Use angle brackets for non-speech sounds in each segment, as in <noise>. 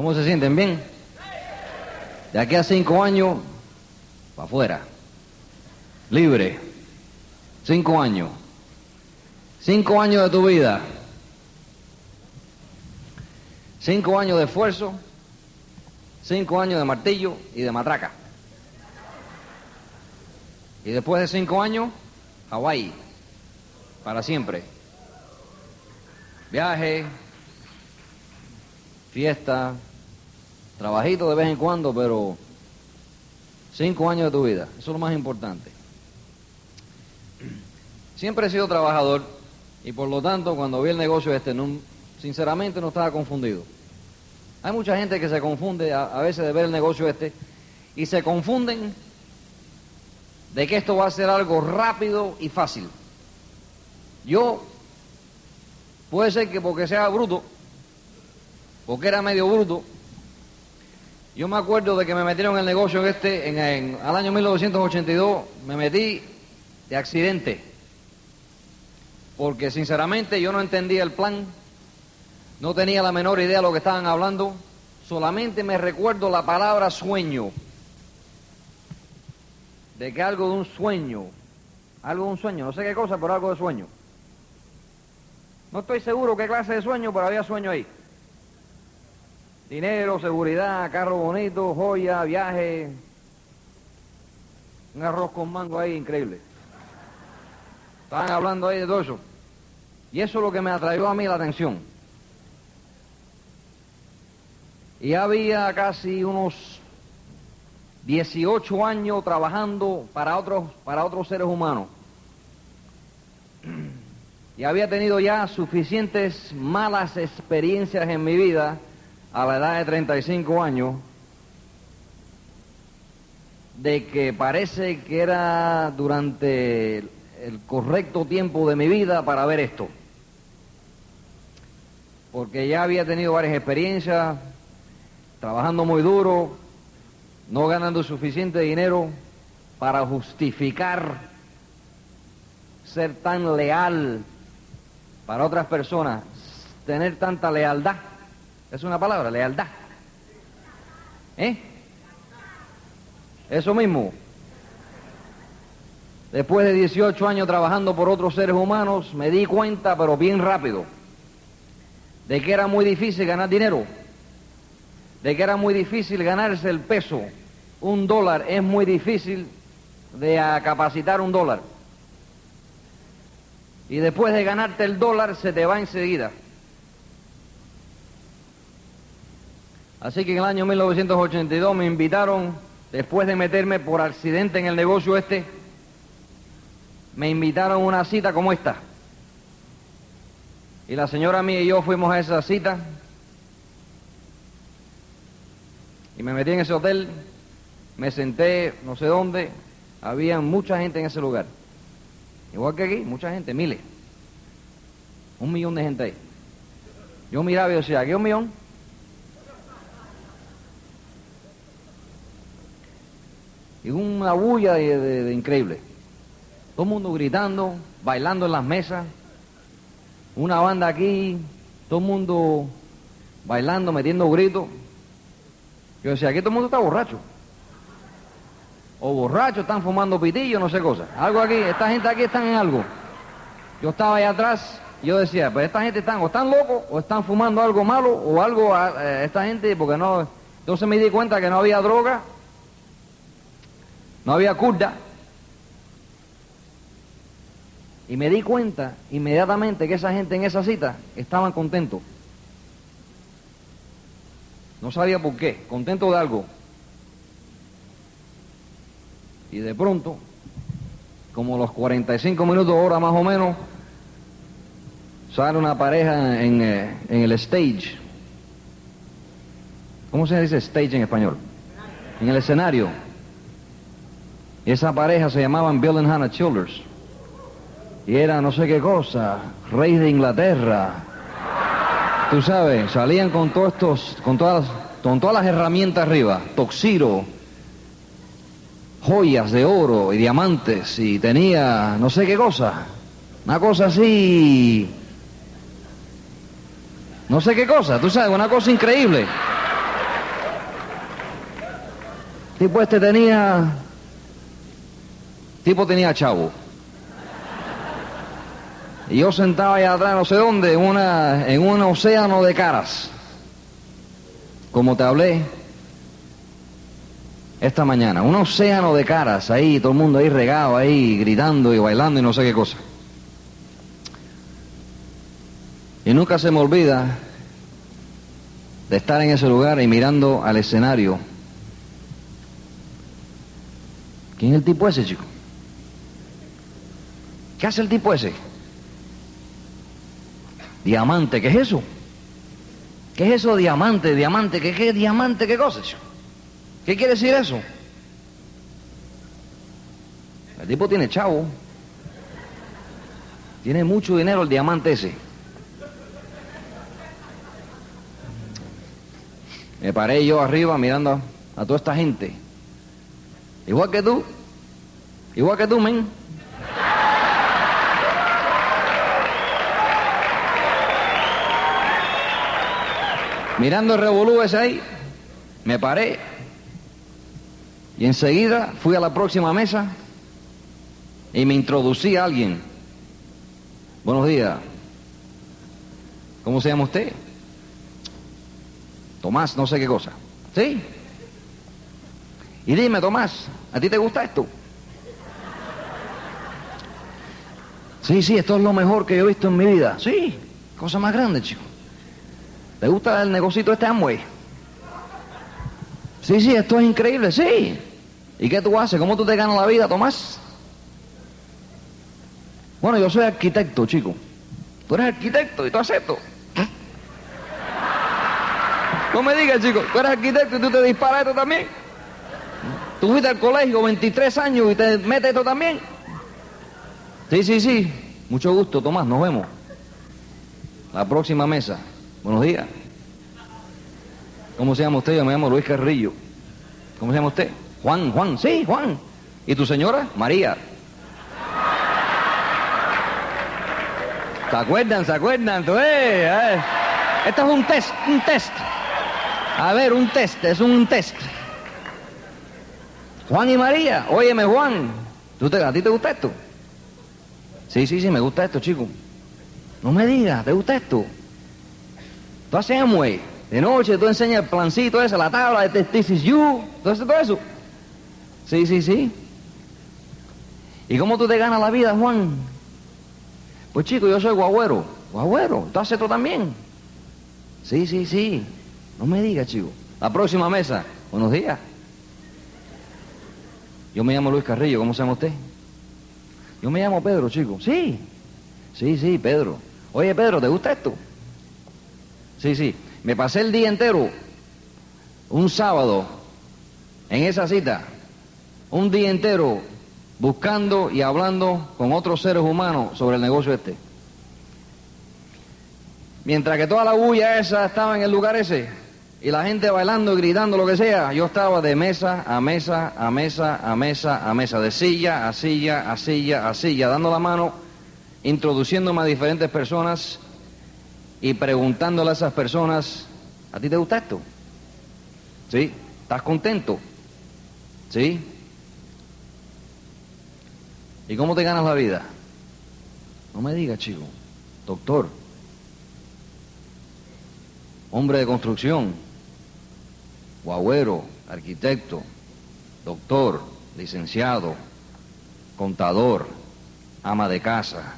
¿Cómo se sienten? ¿Bien? De aquí a cinco años, para afuera. Libre. Cinco años. Cinco años de tu vida. Cinco años de esfuerzo. Cinco años de martillo y de matraca. Y después de cinco años, Hawái. Para siempre. Viaje, fiesta, trabajito de vez en cuando, pero cinco años de tu vida. Eso es lo más importante. Siempre he sido trabajador y por lo tanto cuando vi el negocio este, sinceramente no estaba confundido. Hay mucha gente que se confunde a veces de ver el negocio este y se confunden de que esto va a ser algo rápido y fácil. Yo, puede ser que porque sea bruto, porque era medio bruto, yo me acuerdo de que me metieron en el negocio este, en, en, al año 1982, me metí de accidente, porque sinceramente yo no entendía el plan, no tenía la menor idea de lo que estaban hablando, solamente me recuerdo la palabra sueño, de que algo de un sueño, algo de un sueño, no sé qué cosa, pero algo de sueño. No estoy seguro qué clase de sueño, pero había sueño ahí. Dinero, seguridad, carro bonito, joya, viaje. Un arroz con mango ahí increíble. Estaban hablando ahí de todo eso. Y eso es lo que me atrayó a mí la atención. Y había casi unos 18 años trabajando para otros, para otros seres humanos. Y había tenido ya suficientes malas experiencias en mi vida a la edad de 35 años de que parece que era durante el correcto tiempo de mi vida para ver esto. Porque ya había tenido varias experiencias, trabajando muy duro, no ganando suficiente dinero para justificar ser tan leal para otras personas, tener tanta lealtad. Es una palabra, lealtad. ¿Eh? Eso mismo. Después de 18 años trabajando por otros seres humanos, me di cuenta, pero bien rápido, de que era muy difícil ganar dinero, de que era muy difícil ganarse el peso. Un dólar es muy difícil de capacitar un dólar. Y después de ganarte el dólar, se te va enseguida. Así que en el año 1982 me invitaron, después de meterme por accidente en el negocio este, me invitaron a una cita como esta. Y la señora mía y yo fuimos a esa cita. Y me metí en ese hotel, me senté no sé dónde, había mucha gente en ese lugar. Igual que aquí, mucha gente, miles. Un millón de gente ahí. Yo miraba y decía, ¿aquí un millón? Y una bulla de, increíble. Todo el mundo gritando, bailando en las mesas. Una banda aquí, todo el mundo bailando, metiendo gritos. Yo decía, aquí todo el mundo está borracho. O borracho, están fumando pitillo, no sé cosas. Algo aquí, esta gente aquí están en algo. Yo estaba ahí atrás y yo decía, pues esta gente están o están locos o están fumando algo malo o algo, eh, esta gente, porque no... Entonces me di cuenta que no había droga, no había curda. Y me di cuenta inmediatamente que esa gente en esa cita estaban contentos. No sabía por qué, contento de algo. Y de pronto, como los 45 minutos, hora más o menos, sale una pareja en, eh, en el stage. ¿Cómo se dice stage en español? En el escenario. Y esa pareja se llamaban Bill and Hannah Childers. Y era no sé qué cosa, rey de Inglaterra. Tú sabes, salían con todos estos, con todas, con todas las herramientas arriba, toxiro, joyas de oro y diamantes, y tenía no sé qué cosa, una cosa así, no sé qué cosa, tú sabes, una cosa increíble. Tipo este tenía, tipo tenía chavo. Y yo sentaba allá atrás, no sé dónde, en, una, en un océano de caras. Como te hablé esta mañana. Un océano de caras ahí, todo el mundo ahí regado, ahí gritando y bailando y no sé qué cosa. Y nunca se me olvida de estar en ese lugar y mirando al escenario. ¿Quién es el tipo ese, chico? ¿Qué hace el tipo ese? Diamante, ¿qué es eso? ¿Qué es eso diamante, diamante? ¿Qué, qué diamante, qué cosa? ¿Qué quiere decir eso? El tipo tiene chavo. Tiene mucho dinero el diamante ese. Me paré yo arriba mirando a toda esta gente. Igual que tú. Igual que tú, men. Mirando el revolú ese ahí, me paré y enseguida fui a la próxima mesa y me introducí a alguien. Buenos días. ¿Cómo se llama usted? Tomás, no sé qué cosa. ¿Sí? Y dime, Tomás, ¿a ti te gusta esto? Sí, sí, esto es lo mejor que yo he visto en mi vida. Sí, cosa más grande, chico. ¿Te gusta el negocito este Amway? Sí, sí, esto es increíble, sí. ¿Y qué tú haces? ¿Cómo tú te ganas la vida, Tomás? Bueno, yo soy arquitecto, chico. Tú eres arquitecto y tú haces esto. No me digas, chico, tú eres arquitecto y tú te disparas esto también. Tú fuiste al colegio 23 años y te metes esto también. Sí, sí, sí. Mucho gusto, Tomás, nos vemos. La próxima mesa. Buenos días. ¿Cómo se llama usted? Yo me llamo Luis Carrillo. ¿Cómo se llama usted? Juan, Juan, sí, Juan. ¿Y tu señora? María. ¿Se acuerdan? ¿Se acuerdan? ¿Tú, eh, Esto es un test, un test. A ver, un test, es un test. Juan y María, óyeme Juan, ¿tú te, ¿a ti te gusta esto? Sí, sí, sí, me gusta esto, chico. No me digas, ¿te gusta esto? Tú haces Amway. De noche tú enseñas el plancito ese, la tabla de This is you. Todo eso, todo eso. Sí, sí, sí. ¿Y cómo tú te ganas la vida, Juan? Pues chico, yo soy guagüero. Guagüero, ¿tú haces esto también? Sí, sí, sí. No me digas, chico. La próxima mesa. Buenos días. Yo me llamo Luis Carrillo, ¿cómo se llama usted? Yo me llamo Pedro, chico. Sí. Sí, sí, Pedro. Oye, Pedro, ¿te gusta esto? Sí, sí. Me pasé el día entero, un sábado, en esa cita, un día entero buscando y hablando con otros seres humanos sobre el negocio este. Mientras que toda la bulla esa estaba en el lugar ese y la gente bailando y gritando lo que sea, yo estaba de mesa a mesa, a mesa, a mesa, a mesa, de silla a silla, a silla, a silla, dando la mano, introduciéndome a diferentes personas y preguntándole a esas personas, ¿a ti te gusta esto? ¿Sí? ¿Estás contento? ¿Sí? ¿Y cómo te ganas la vida? No me digas, chico. Doctor. Hombre de construcción. Guagüero. Arquitecto. Doctor. Licenciado. Contador. Ama de casa.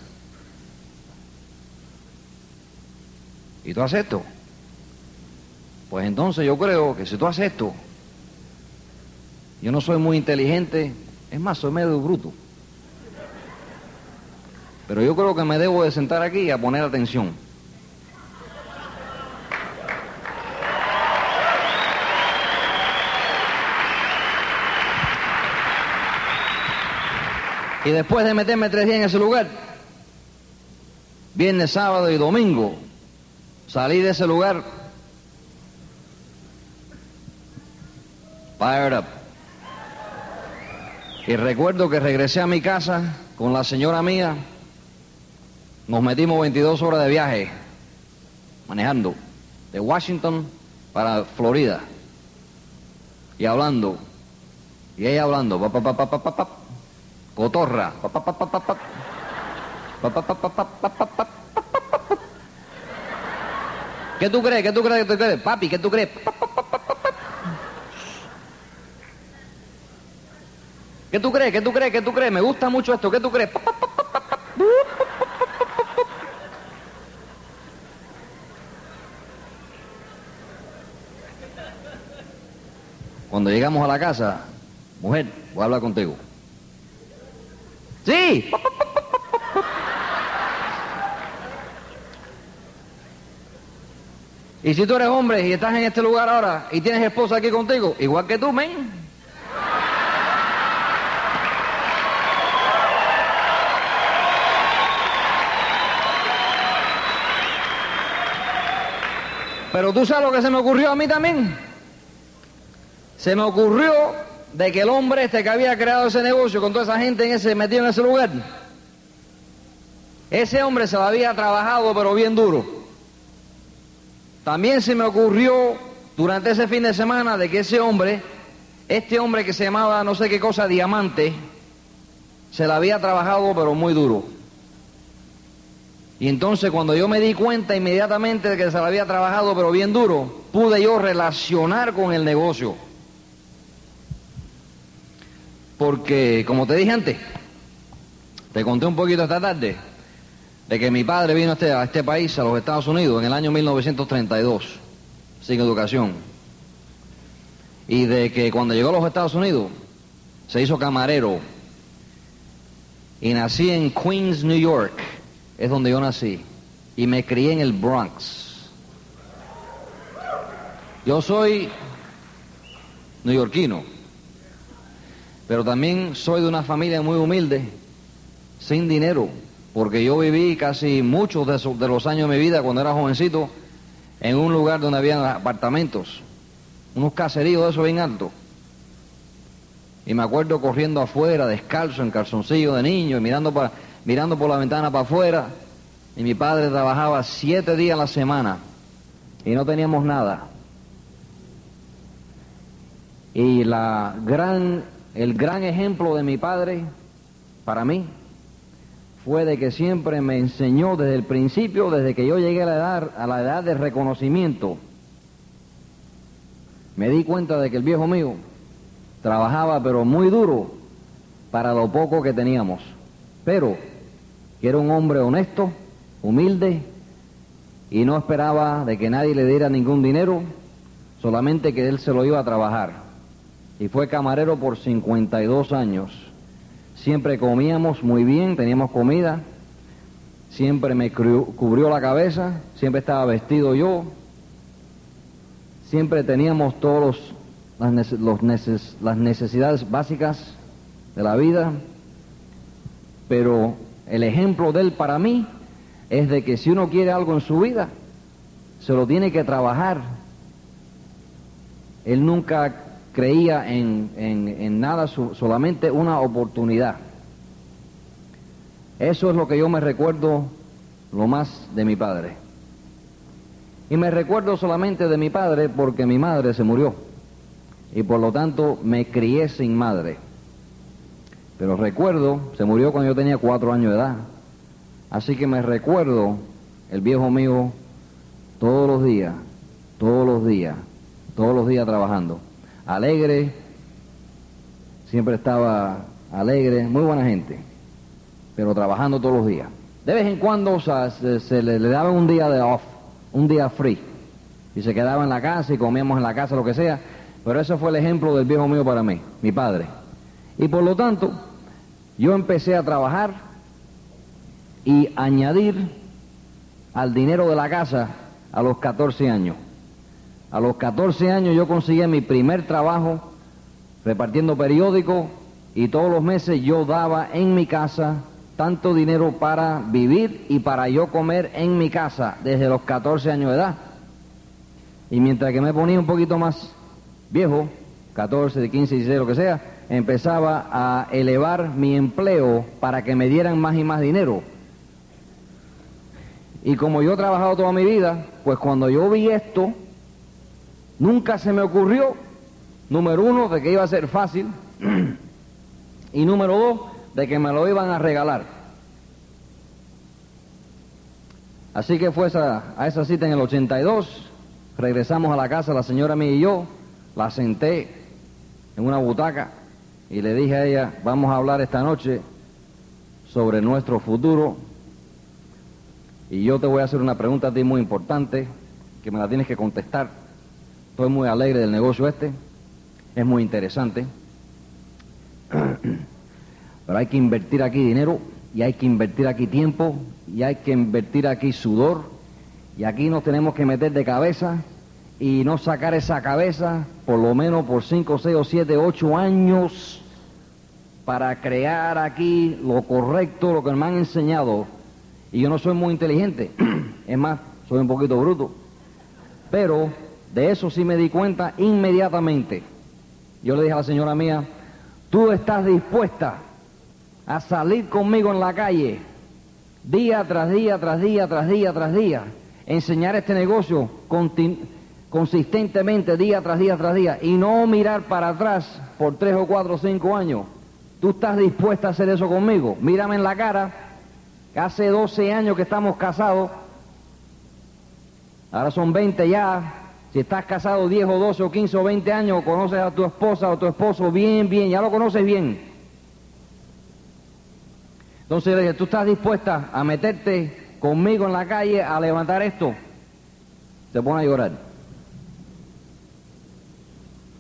¿Y tú haces esto? Pues entonces yo creo que si tú haces esto, yo no soy muy inteligente, es más, soy medio bruto. Pero yo creo que me debo de sentar aquí a poner atención. Y después de meterme tres días en ese lugar, viernes, sábado y domingo, Salí de ese lugar. Fired up. Y recuerdo que regresé a mi casa con la señora mía. Nos metimos 22 horas de viaje manejando de Washington para Florida. Y hablando. Y ella hablando. Pa, pa, pa, pa, pa, Cotorra. Pa, pa, pa, pa, pa, pa, pa, pa. ¿Qué tú crees? ¿Qué tú crees? ¿Qué tú crees? Papi, ¿qué tú crees? ¿Qué tú crees? ¿Qué tú crees? ¿Qué tú crees? Me gusta mucho esto. ¿Qué tú crees? Cuando llegamos a la casa, mujer, voy a hablar contigo. Sí. Y si tú eres hombre y estás en este lugar ahora y tienes esposa aquí contigo, igual que tú, men. Pero tú sabes lo que se me ocurrió a mí también. Se me ocurrió de que el hombre este que había creado ese negocio con toda esa gente en ese, metido en ese lugar, ese hombre se lo había trabajado pero bien duro. También se me ocurrió durante ese fin de semana de que ese hombre, este hombre que se llamaba no sé qué cosa, diamante, se la había trabajado pero muy duro. Y entonces cuando yo me di cuenta inmediatamente de que se la había trabajado pero bien duro, pude yo relacionar con el negocio. Porque, como te dije antes, te conté un poquito esta tarde, de que mi padre vino a este, a este país, a los Estados Unidos, en el año 1932, sin educación. Y de que cuando llegó a los Estados Unidos, se hizo camarero. Y nací en Queens, New York, es donde yo nací. Y me crié en el Bronx. Yo soy neoyorquino, pero también soy de una familia muy humilde, sin dinero, porque yo viví casi muchos de, de los años de mi vida cuando era jovencito en un lugar donde había apartamentos, unos caseríos de esos bien altos. Y me acuerdo corriendo afuera, descalzo, en calzoncillo de niño, y mirando, pa- mirando por la ventana para afuera. Y mi padre trabajaba siete días a la semana y no teníamos nada. Y la gran, el gran ejemplo de mi padre, para mí, fue de que siempre me enseñó desde el principio, desde que yo llegué a la edad, a la edad de reconocimiento. Me di cuenta de que el viejo mío trabajaba pero muy duro para lo poco que teníamos, pero que era un hombre honesto, humilde y no esperaba de que nadie le diera ningún dinero, solamente que él se lo iba a trabajar. Y fue camarero por 52 años. Siempre comíamos muy bien, teníamos comida, siempre me cubrió la cabeza, siempre estaba vestido yo, siempre teníamos todas las, las necesidades básicas de la vida, pero el ejemplo de él para mí es de que si uno quiere algo en su vida, se lo tiene que trabajar. Él nunca creía en, en- en nada, su- solamente una oportunidad. Eso es lo que yo me recuerdo lo más de mi padre. Y me recuerdo solamente de mi padre porque mi madre se murió. Y por lo tanto me crié sin madre. Pero recuerdo, se murió cuando yo tenía cuatro años de edad. Así que me recuerdo el viejo mío todos los días, todos los días, todos los días trabajando. Alegre, siempre estaba alegre, muy buena gente, pero trabajando todos los días. De vez en cuando se le, le daba un día de off, un día free, y se quedaba en la casa y comíamos en la casa, lo que sea, pero ese fue el ejemplo del viejo mío para mí, mi padre. Y por lo tanto, yo empecé a trabajar y añadir al dinero de la casa a los 14 años. A los 14 años yo conseguí mi primer trabajo repartiendo periódicos y todos los meses yo daba en mi casa tanto dinero para vivir y para yo comer en mi casa desde los 14 años de edad. Y mientras que me ponía un poquito más viejo, 14, de 15, 16, lo que sea, empezaba a elevar mi empleo para que me dieran más y más dinero. Y como yo he trabajado toda mi vida, pues cuando yo vi esto, nunca se me ocurrió, número uno, de que iba a ser fácil, <clears throat> y número dos, de que me lo iban a regalar. Así que fue a esa cita en el 82, regresamos a la casa, la señora mía y yo, la senté en una butaca y le dije a ella, vamos a hablar esta noche sobre nuestro futuro y yo te voy a hacer una pregunta a ti muy importante que me la tienes que contestar. Estoy muy alegre del negocio este, es muy interesante, <clears throat> pero hay que invertir aquí dinero y hay que invertir aquí tiempo y hay que invertir aquí sudor y aquí nos tenemos que meter de cabeza y no sacar esa cabeza por lo menos por 5, 6 o 7, 8 años para crear aquí lo correcto, lo que me han enseñado. Y yo no soy muy inteligente, <clears throat> es más, soy un poquito bruto. Pero de eso sí me di cuenta inmediatamente. Yo le dije a la señora mía, tú estás dispuesta a salir conmigo en la calle, día tras día, tras día, tras día, tras día, enseñar este negocio consistentemente, día tras día, tras día, y no mirar para atrás por tres o cuatro o cinco años. ¿Tú estás dispuesta a hacer eso conmigo? Mírame en la cara, hace 12 años que estamos casados, ahora son 20 ya, si estás casado 10 o 12 o 15 o 20 años, conoces a tu esposa o tu esposo bien, bien, ya lo conoces bien. Entonces le dije, ¿tú estás dispuesta a meterte conmigo en la calle a levantar esto? Se pone a llorar.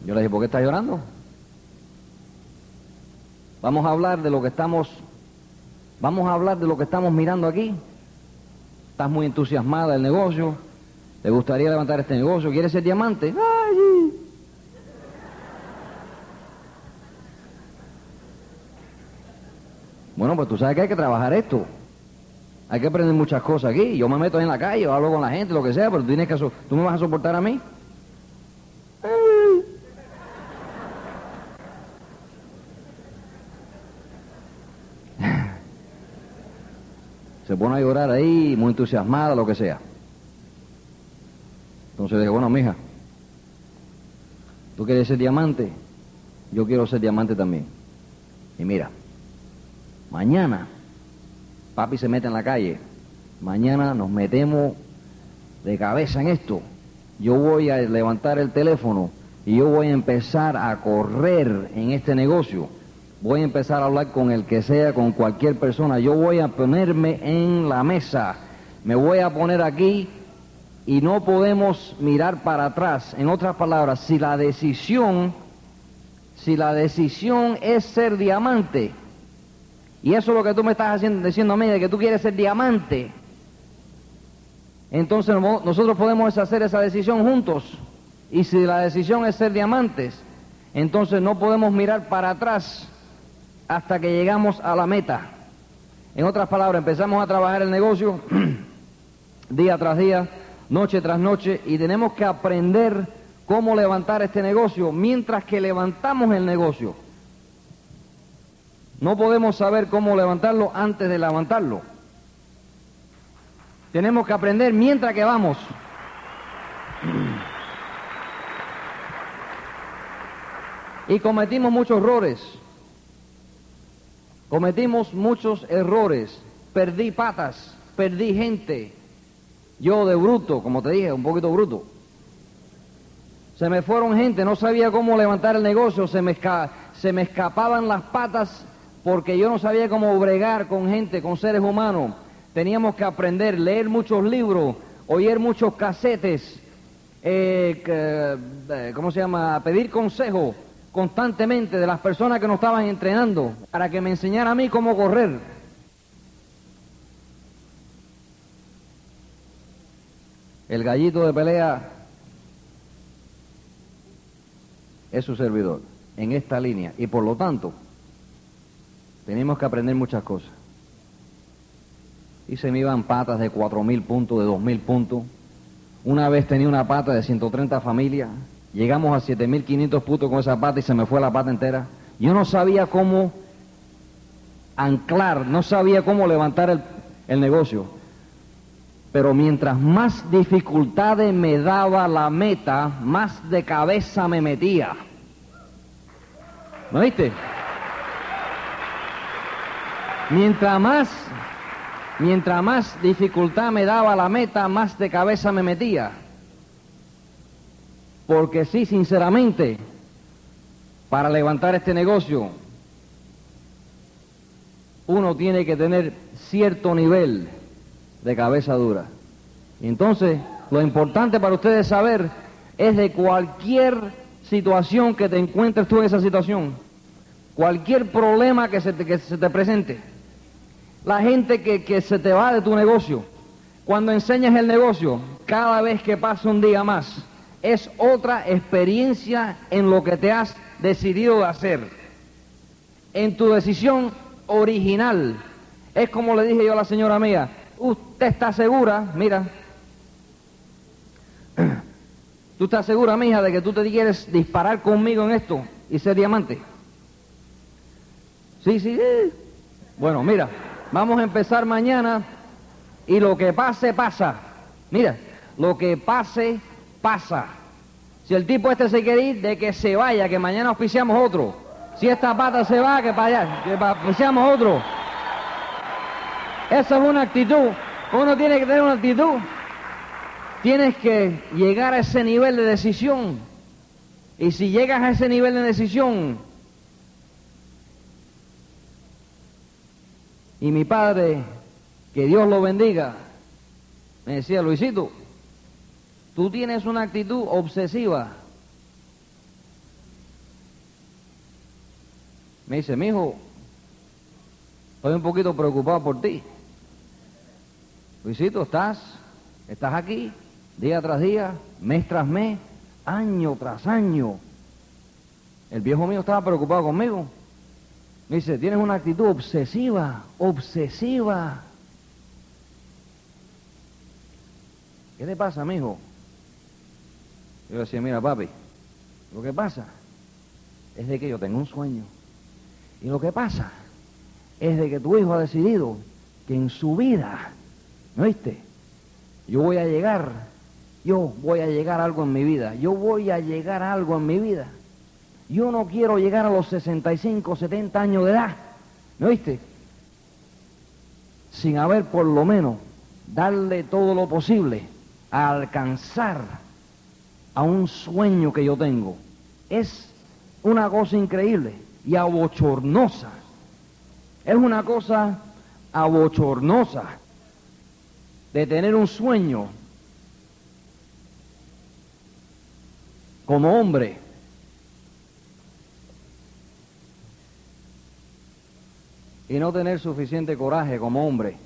Yo le dije, ¿por qué estás llorando? Vamos a hablar de lo que estamos, vamos a hablar de lo que estamos mirando aquí. Estás muy entusiasmada del negocio, te gustaría levantar este negocio, quieres ser diamante. ¡Ay! Bueno, pues tú sabes que hay que trabajar esto. Hay que aprender muchas cosas aquí. Yo me meto en la calle, hablo con la gente, lo que sea, pero tienes que tú me vas a soportar a mí. <laughs> se pone a llorar ahí, muy entusiasmada, lo que sea. Entonces dije, bueno, mija, tú quieres ser diamante, yo quiero ser diamante también. Y mira, mañana papi se mete en la calle, mañana nos metemos de cabeza en esto. Yo voy a levantar el teléfono y yo voy a empezar a correr en este negocio voy a empezar a hablar con el que sea, con cualquier persona. Yo voy a ponerme en la mesa, me voy a poner aquí y no podemos mirar para atrás. En otras palabras, si la decisión, si la decisión es ser diamante, y eso es lo que tú me estás haciendo, diciendo a mí, de que tú quieres ser diamante, entonces nosotros podemos hacer esa decisión juntos. Y si la decisión es ser diamantes, entonces no podemos mirar para atrás hasta que llegamos a la meta. En otras palabras, empezamos a trabajar el negocio <clears throat> día tras día, noche tras noche, y tenemos que aprender cómo levantar este negocio mientras que levantamos el negocio. No podemos saber cómo levantarlo antes de levantarlo. Tenemos que aprender mientras que vamos. Y cometimos muchos errores. Cometimos muchos errores, perdí patas, perdí gente. Yo de bruto, como te dije, un poquito bruto. Se me fueron gente, no sabía cómo levantar el negocio, se me, se me escapaban las patas porque yo no sabía cómo bregar con gente, con seres humanos. Teníamos que aprender, leer muchos libros, oír muchos casetes, eh, eh, ¿cómo se llama? Pedir consejo constantemente de las personas que nos estaban entrenando para que me enseñara a mí cómo correr. El gallito de pelea es su servidor en esta línea y por lo tanto tenemos que aprender muchas cosas. Y se me iban patas de cuatro mil puntos, de dos mil puntos. Una vez tenía una pata de 130 familias Llegamos a 7500 putos con esa pata y se me fue la pata entera. Yo no sabía cómo anclar, no sabía cómo levantar el, el negocio. Pero mientras más dificultades me daba la meta, más de cabeza me metía. ¿No viste? Mientras más, mientras más dificultad me daba la meta, más de cabeza me metía. Porque sí, sinceramente, para levantar este negocio, uno tiene que tener cierto nivel de cabeza dura. Entonces, lo importante para ustedes saber es de cualquier situación que te encuentres tú en esa situación, cualquier problema que se te, que se te presente, la gente que, que se te va de tu negocio, cuando enseñas el negocio, cada vez que pasa un día más, es otra experiencia en lo que te has decidido hacer. En tu decisión original. Es como le dije yo a la señora mía, usted está segura, mira, tú estás segura, mija, de que tú te quieres disparar conmigo en esto y ser diamante. Sí, sí. Bueno, mira, vamos a empezar mañana y lo que pase, pasa. Mira, lo que pase, pasa. Si el tipo este se quiere ir, de que se vaya, que mañana auspiciamos otro. Si esta pata se va, que para allá, que auspiciamos otro. Esa es una actitud. Uno tiene que tener una actitud. Tienes que llegar a ese nivel de decisión. Y si llegas a ese nivel de decisión, y mi padre, que Dios lo bendiga, me decía, Luisito, Tú tienes una actitud obsesiva. Me dice, mi hijo, estoy un poquito preocupado por ti. Luisito, estás, estás aquí, día tras día, mes tras mes, año tras año. El viejo mío estaba preocupado conmigo. Me dice, tienes una actitud obsesiva, obsesiva. ¿Qué te pasa, mi hijo? Yo decía, mira papi, lo que pasa es de que yo tengo un sueño. Y lo que pasa es de que tu hijo ha decidido que en su vida, ¿no viste? Yo voy a llegar, yo voy a llegar a algo en mi vida, yo voy a llegar a algo en mi vida. Yo no quiero llegar a los 65, 70 años de edad, ¿no viste? Sin haber por lo menos darle todo lo posible a alcanzar a un sueño que yo tengo. Es una cosa increíble y abochornosa. Es una cosa abochornosa de tener un sueño como hombre. Y no tener suficiente coraje como hombre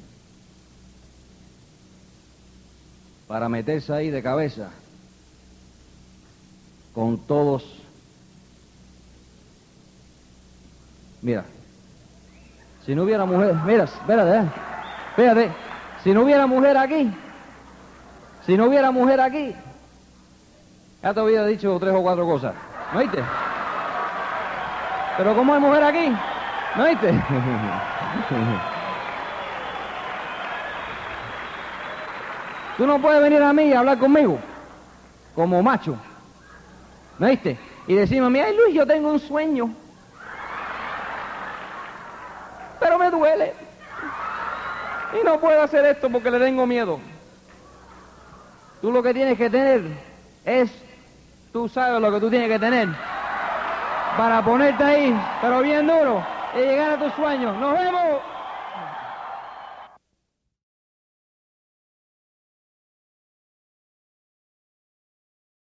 para meterse ahí de cabeza con todos. Mira, si no hubiera mujer, mira, espérate, eh, espérate, si no hubiera mujer aquí, si no hubiera mujer aquí, ya te había dicho tres o cuatro cosas, ¿no oíste? Pero ¿cómo hay mujer aquí? ¿No oíste? Tú no puedes venir a mí y hablar conmigo como macho. ¿Me viste? Y decimos, mira Luis, yo tengo un sueño. Pero me duele. Y no puedo hacer esto porque le tengo miedo. Tú lo que tienes que tener es, tú sabes lo que tú tienes que tener para ponerte ahí, pero bien duro, y llegar a tus sueños. Nos vemos.